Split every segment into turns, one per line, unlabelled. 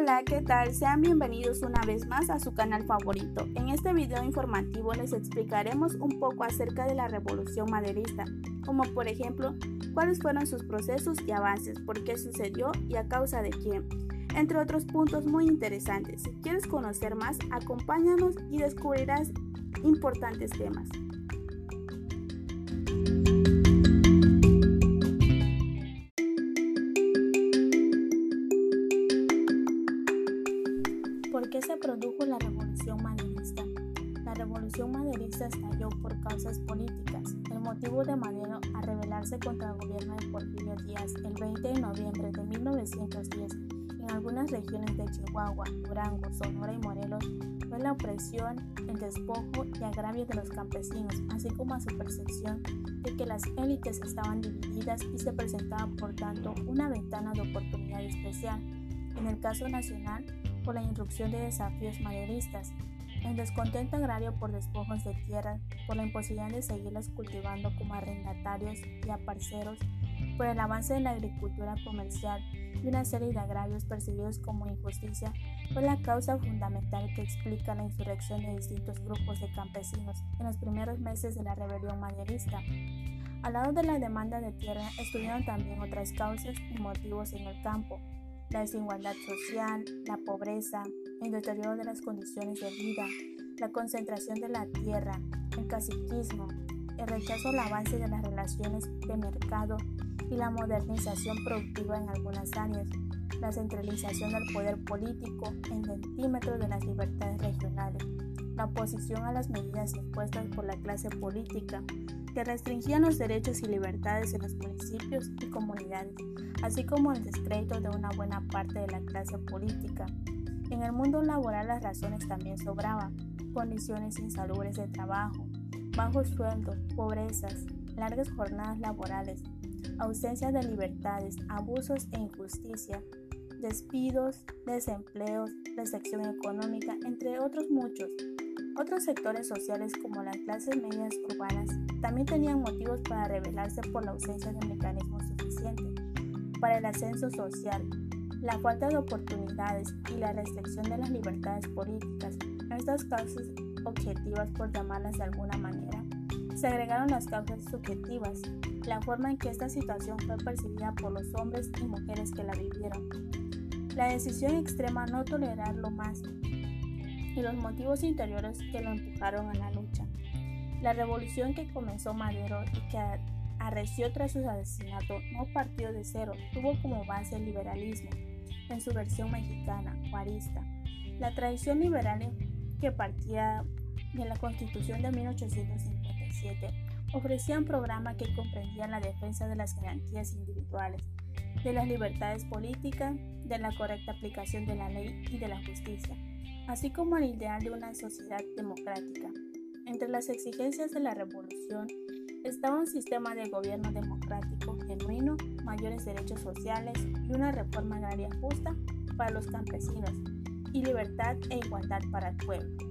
Hola, ¿qué tal? Sean bienvenidos una vez más a su canal favorito. En este video informativo les explicaremos un poco acerca de la revolución maderista, como por ejemplo, cuáles fueron sus procesos y avances, por qué sucedió y a causa de quién, entre otros puntos muy interesantes. Si quieres conocer más, acompáñanos y descubrirás importantes temas. Qué se produjo la revolución maderista? La revolución maderista estalló por causas políticas. El motivo de Madero a rebelarse contra el gobierno de Porfirio Díaz el 20 de noviembre de 1910 en algunas regiones de Chihuahua, Durango, Sonora y Morelos fue la opresión, el despojo y agravio de los campesinos, así como a su percepción de que las élites estaban divididas y se presentaba por tanto una ventana de oportunidad especial. En el caso nacional, por la irrupción de desafíos maderistas, el descontento agrario por despojos de tierra, por la imposibilidad de seguirlas cultivando como arrendatarios y aparceros, por el avance de la agricultura comercial y una serie de agravios percibidos como injusticia, fue la causa fundamental que explica la insurrección de distintos grupos de campesinos en los primeros meses de la rebelión maderista. Al lado de la demanda de tierra estuvieron también otras causas y motivos en el campo, la desigualdad social, la pobreza, el deterioro de las condiciones de vida, la concentración de la tierra, el caciquismo, el rechazo al avance de las relaciones de mercado y la modernización productiva en algunas áreas, la centralización del poder político en centímetros de las libertades regionales, la oposición a las medidas impuestas por la clase política, que restringían los derechos y libertades en los municipios y comunidades, así como el descrédito de una buena parte de la clase política. En el mundo laboral las razones también sobraban, condiciones insalubres de trabajo, bajos sueldos, pobrezas, largas jornadas laborales, ausencia de libertades, abusos e injusticia, despidos, desempleos, restricción económica, entre otros muchos. Otros sectores sociales como las clases medias urbanas también tenían motivos para rebelarse por la ausencia de mecanismos suficientes para el ascenso social, la falta de oportunidades y la restricción de las libertades políticas. A estas causas objetivas, por llamarlas de alguna manera, se agregaron las causas subjetivas, la forma en que esta situación fue percibida por los hombres y mujeres que la vivieron, la decisión extrema no tolerarlo más y los motivos interiores que lo empujaron a la lucha. La revolución que comenzó Madero y que arreció tras su asesinato no partió de cero, tuvo como base el liberalismo, en su versión mexicana, juarista. La tradición liberal que partía de la Constitución de 1857 ofrecía un programa que comprendía la defensa de las garantías individuales, de las libertades políticas, de la correcta aplicación de la ley y de la justicia, así como el ideal de una sociedad democrática. Entre las exigencias de la revolución estaba un sistema de gobierno democrático genuino, mayores derechos sociales y una reforma agraria justa para los campesinos y libertad e igualdad para el pueblo.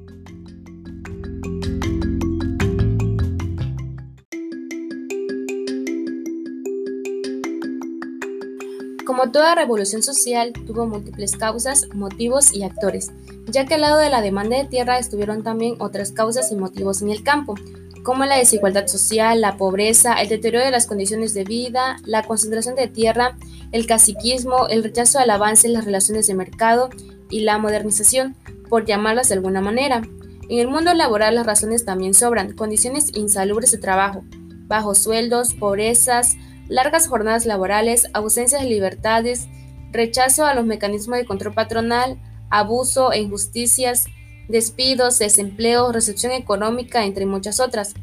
Como toda revolución social, tuvo múltiples causas, motivos y actores, ya que al lado de la demanda de tierra estuvieron también otras causas y motivos en el campo, como la desigualdad social, la pobreza, el deterioro de las condiciones de vida, la concentración de tierra, el caciquismo, el rechazo al avance en las relaciones de mercado y la modernización, por llamarlas de alguna manera. En el mundo laboral las razones también sobran, condiciones insalubres de trabajo, bajos sueldos, pobrezas, largas jornadas laborales, ausencia de libertades, rechazo a los mecanismos de control patronal, abuso e injusticias, despidos, desempleo, recepción económica, entre muchas otras.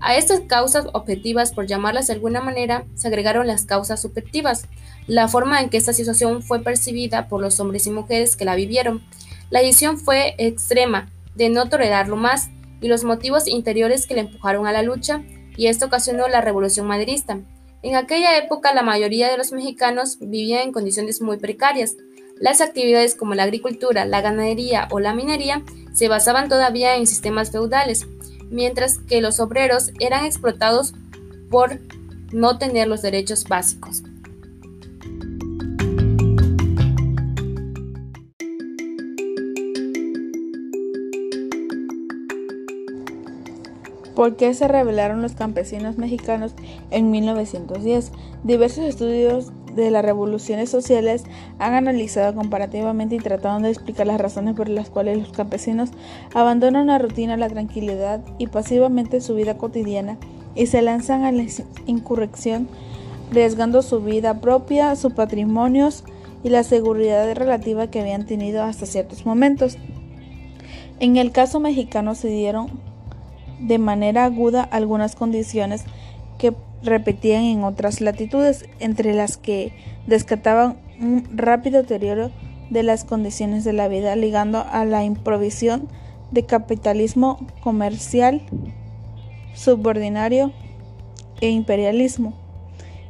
A estas causas objetivas, por llamarlas de alguna manera, se agregaron las causas subjetivas, la forma en que esta situación fue percibida por los hombres y mujeres que la vivieron. La decisión fue extrema, de no tolerarlo más, y los motivos interiores que le empujaron a la lucha, y esto ocasionó la revolución maderista. En aquella época la mayoría de los mexicanos vivían en condiciones muy precarias. Las actividades como la agricultura, la ganadería o la minería se basaban todavía en sistemas feudales, mientras que los obreros eran explotados por no tener los derechos básicos.
¿Por qué se rebelaron los campesinos mexicanos en 1910? Diversos estudios de las revoluciones sociales han analizado comparativamente y tratado de explicar las razones por las cuales los campesinos abandonan la rutina, la tranquilidad y pasivamente su vida cotidiana y se lanzan a la insurrección, arriesgando su vida propia, sus patrimonios y la seguridad relativa que habían tenido hasta ciertos momentos. En el caso mexicano se dieron de manera aguda algunas condiciones que repetían en otras latitudes, entre las que descataban un rápido deterioro de las condiciones de la vida, ligando a la improvisión de capitalismo comercial, subordinario e imperialismo.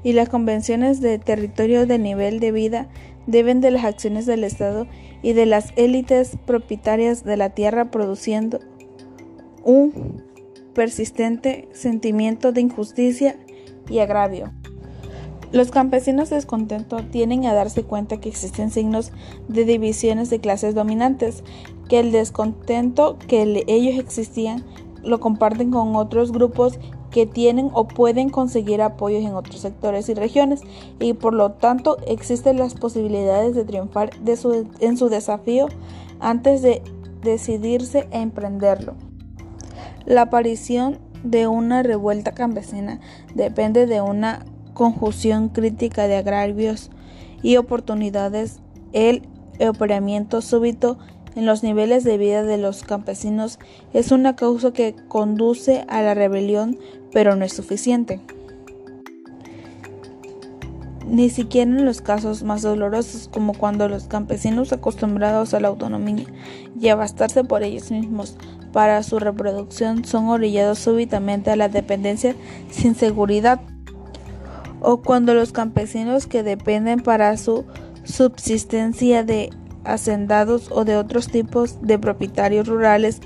Y las convenciones de territorio de nivel de vida deben de las acciones del Estado y de las élites propietarias de la tierra produciendo un persistente sentimiento de injusticia y agravio. Los campesinos descontentos tienen a darse cuenta que existen signos de divisiones de clases dominantes, que el descontento que ellos existían lo comparten con otros grupos que tienen o pueden conseguir apoyos en otros sectores y regiones y por lo tanto existen las posibilidades de triunfar en su desafío antes de decidirse a emprenderlo. La aparición de una revuelta campesina depende de una conjunción crítica de agravios y oportunidades. El operamiento súbito en los niveles de vida de los campesinos es una causa que conduce a la rebelión, pero no es suficiente. Ni siquiera en los casos más dolorosos, como cuando los campesinos acostumbrados a la autonomía y a bastarse por ellos mismos para su reproducción son orillados súbitamente a la dependencia sin seguridad, o cuando los campesinos que dependen para su subsistencia de hacendados o de otros tipos de propietarios rurales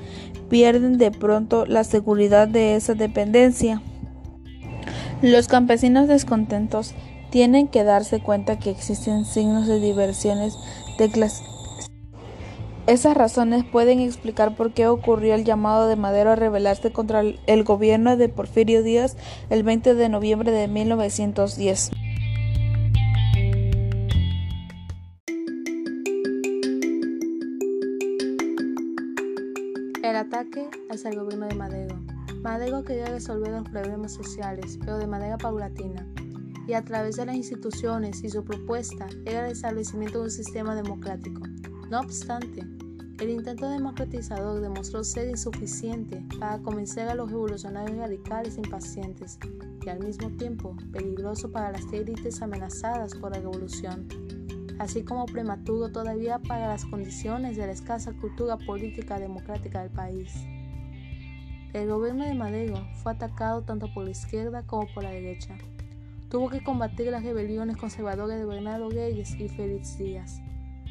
pierden de pronto la seguridad de esa dependencia. Los campesinos descontentos tienen que darse cuenta que existen signos de diversiones de clase esas razones pueden explicar por qué ocurrió el llamado de Madero a rebelarse contra el gobierno de Porfirio Díaz el 20 de noviembre de 1910.
El ataque hacia el gobierno de Madero. Madero quería resolver los problemas sociales, pero de manera paulatina, y a través de las instituciones y su propuesta era el establecimiento de un sistema democrático. No obstante, el intento democratizador demostró ser insuficiente para convencer a los revolucionarios radicales impacientes y al mismo tiempo peligroso para las élites amenazadas por la revolución, así como prematuro todavía para las condiciones de la escasa cultura política democrática del país. El gobierno de Madero fue atacado tanto por la izquierda como por la derecha. Tuvo que combatir las rebeliones conservadoras de Bernardo Reyes y Félix Díaz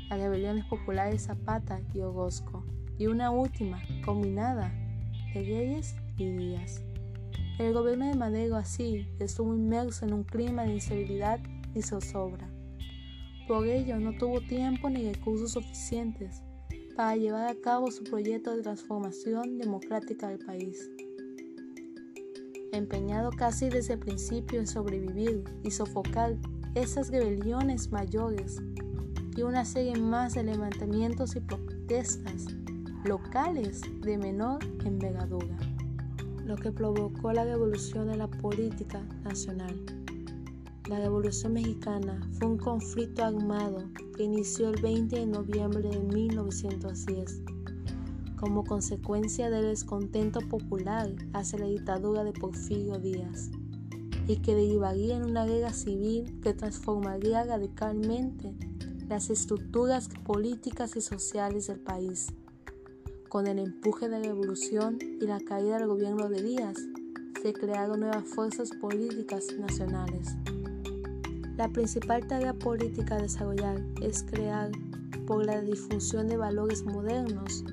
las rebeliones populares Zapata y Orozco, y una última, combinada, de Reyes y Díaz. El gobierno de Madero así estuvo inmerso en un clima de instabilidad y zozobra. Por ello no tuvo tiempo ni recursos suficientes para llevar a cabo su proyecto de transformación democrática del país. Empeñado casi desde el principio en sobrevivir y sofocar esas rebeliones mayores y una serie más de levantamientos y protestas locales de menor envergadura, lo que provocó la revolución de la política nacional. La Revolución Mexicana fue un conflicto armado que inició el 20 de noviembre de 1910 como consecuencia del descontento popular hacia la dictadura de Porfirio Díaz y que derivaría en una guerra civil que transformaría radicalmente las estructuras políticas y sociales del país. Con el empuje de la revolución y la caída del gobierno de Díaz, se crearon nuevas fuerzas políticas nacionales. La principal tarea política a desarrollar es crear, por la difusión de valores modernos,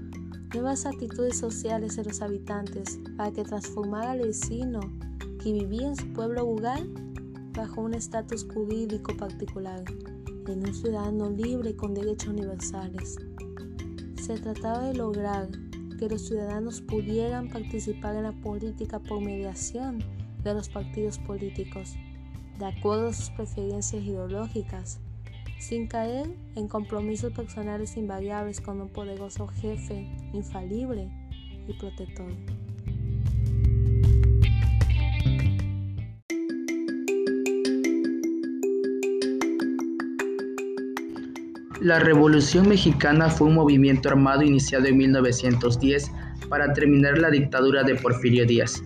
nuevas actitudes sociales en los habitantes para que transformara al vecino que vivía en su pueblo rural bajo un estatus jurídico particular en un ciudadano libre con derechos universales. Se trataba de lograr
que los ciudadanos pudieran participar en la política por mediación de los partidos políticos, de acuerdo a sus preferencias ideológicas, sin caer en compromisos personales invariables con un poderoso jefe infalible y protector.
La Revolución Mexicana fue un movimiento armado iniciado en 1910 para terminar la dictadura de Porfirio Díaz.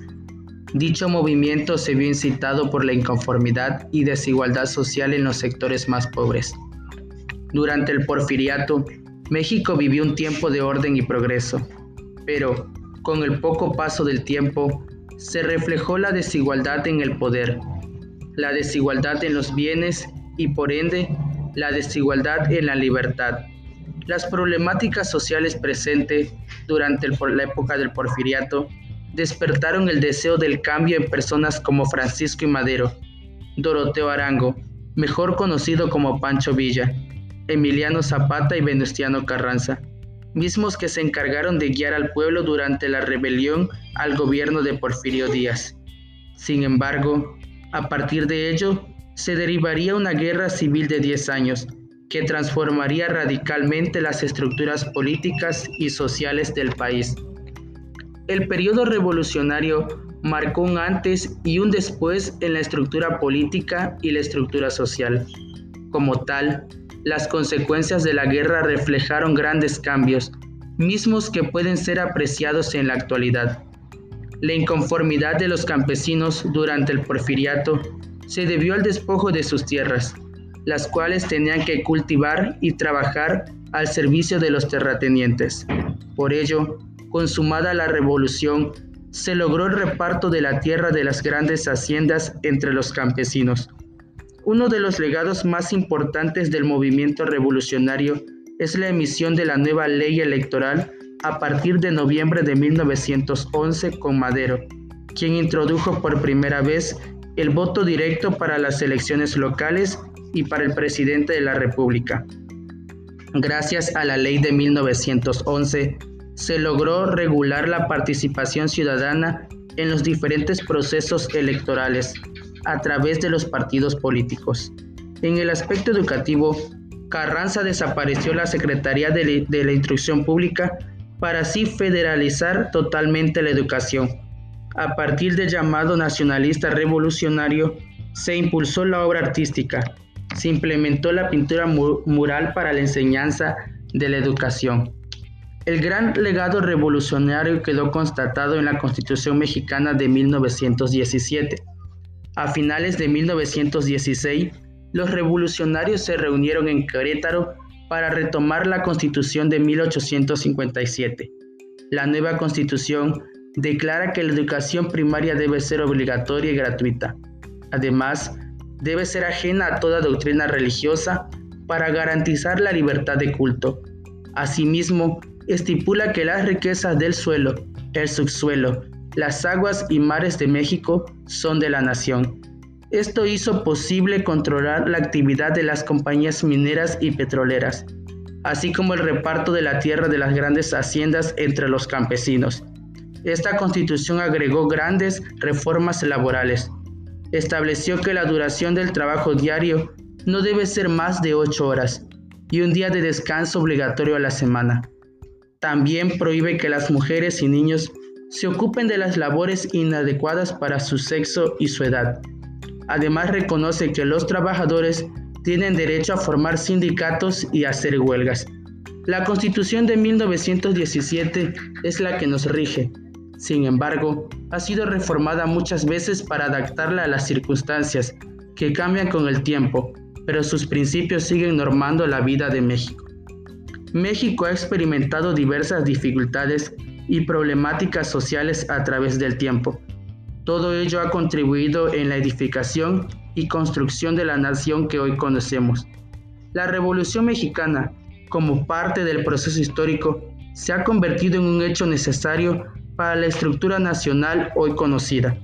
Dicho movimiento se vio incitado por la inconformidad y desigualdad social en los sectores más pobres. Durante el porfiriato, México vivió un tiempo de orden y progreso, pero con el poco paso del tiempo se reflejó la desigualdad en el poder, la desigualdad en los bienes y por ende la desigualdad en la libertad. Las problemáticas sociales presentes durante la época del porfiriato despertaron el deseo del cambio en personas como Francisco y Madero, Doroteo Arango, mejor conocido como Pancho Villa, Emiliano Zapata y Venustiano Carranza, mismos que se encargaron de guiar al pueblo durante la rebelión al gobierno de Porfirio Díaz. Sin embargo, a partir de ello, se derivaría una guerra civil de 10 años que transformaría radicalmente las estructuras políticas y sociales del país. El periodo revolucionario marcó un antes y un después en la estructura política y la estructura social. Como tal, las consecuencias de la guerra reflejaron grandes cambios, mismos que pueden ser apreciados en la actualidad. La inconformidad de los campesinos durante el porfiriato se debió al despojo de sus tierras, las cuales tenían que cultivar y trabajar al servicio de los terratenientes. Por ello, consumada la revolución, se logró el reparto de la tierra de las grandes haciendas entre los campesinos. Uno de los legados más importantes del movimiento revolucionario es la emisión de la nueva ley electoral a partir de noviembre de 1911 con Madero, quien introdujo por primera vez el voto directo para las elecciones locales y para el presidente de la República. Gracias a la ley de 1911, se logró regular la participación ciudadana en los diferentes procesos electorales a través de los partidos políticos. En el aspecto educativo, Carranza desapareció la Secretaría de, la Instrucción Pública para así federalizar totalmente la educación a partir del llamado nacionalista revolucionario, se impulsó la obra artística, se implementó la pintura mural para la enseñanza de la educación. El gran legado revolucionario quedó constatado en la Constitución mexicana de 1917. A finales de 1916, los revolucionarios se reunieron en Querétaro para retomar la Constitución de 1857. La nueva Constitución declara que la educación primaria debe ser obligatoria y gratuita. Además, debe ser ajena a toda doctrina religiosa para garantizar la libertad de culto. Asimismo, estipula que las riquezas del suelo, el subsuelo, las aguas y mares de México son de la nación. Esto hizo posible controlar la actividad de las compañías mineras y petroleras, así como el reparto de la tierra de las grandes haciendas entre los campesinos. Esta constitución agregó grandes reformas laborales. Estableció que la duración del trabajo diario no debe ser más de ocho horas y un día de descanso obligatorio a la semana. También prohíbe que las mujeres y niños se ocupen de las labores inadecuadas para su sexo y su edad. Además reconoce que los trabajadores tienen derecho a formar sindicatos y hacer huelgas. La Constitución de 1917 es la que nos rige sin embargo, ha sido reformada muchas veces para adaptarla a las circunstancias, que cambian con el tiempo, pero sus principios siguen normando la vida de México. México ha experimentado diversas dificultades y problemáticas sociales a través del tiempo. Todo ello ha contribuido en la edificación y construcción de la nación que hoy conocemos. La Revolución Mexicana, como parte del proceso histórico, se ha convertido en un hecho necesario para la estructura nacional hoy conocida.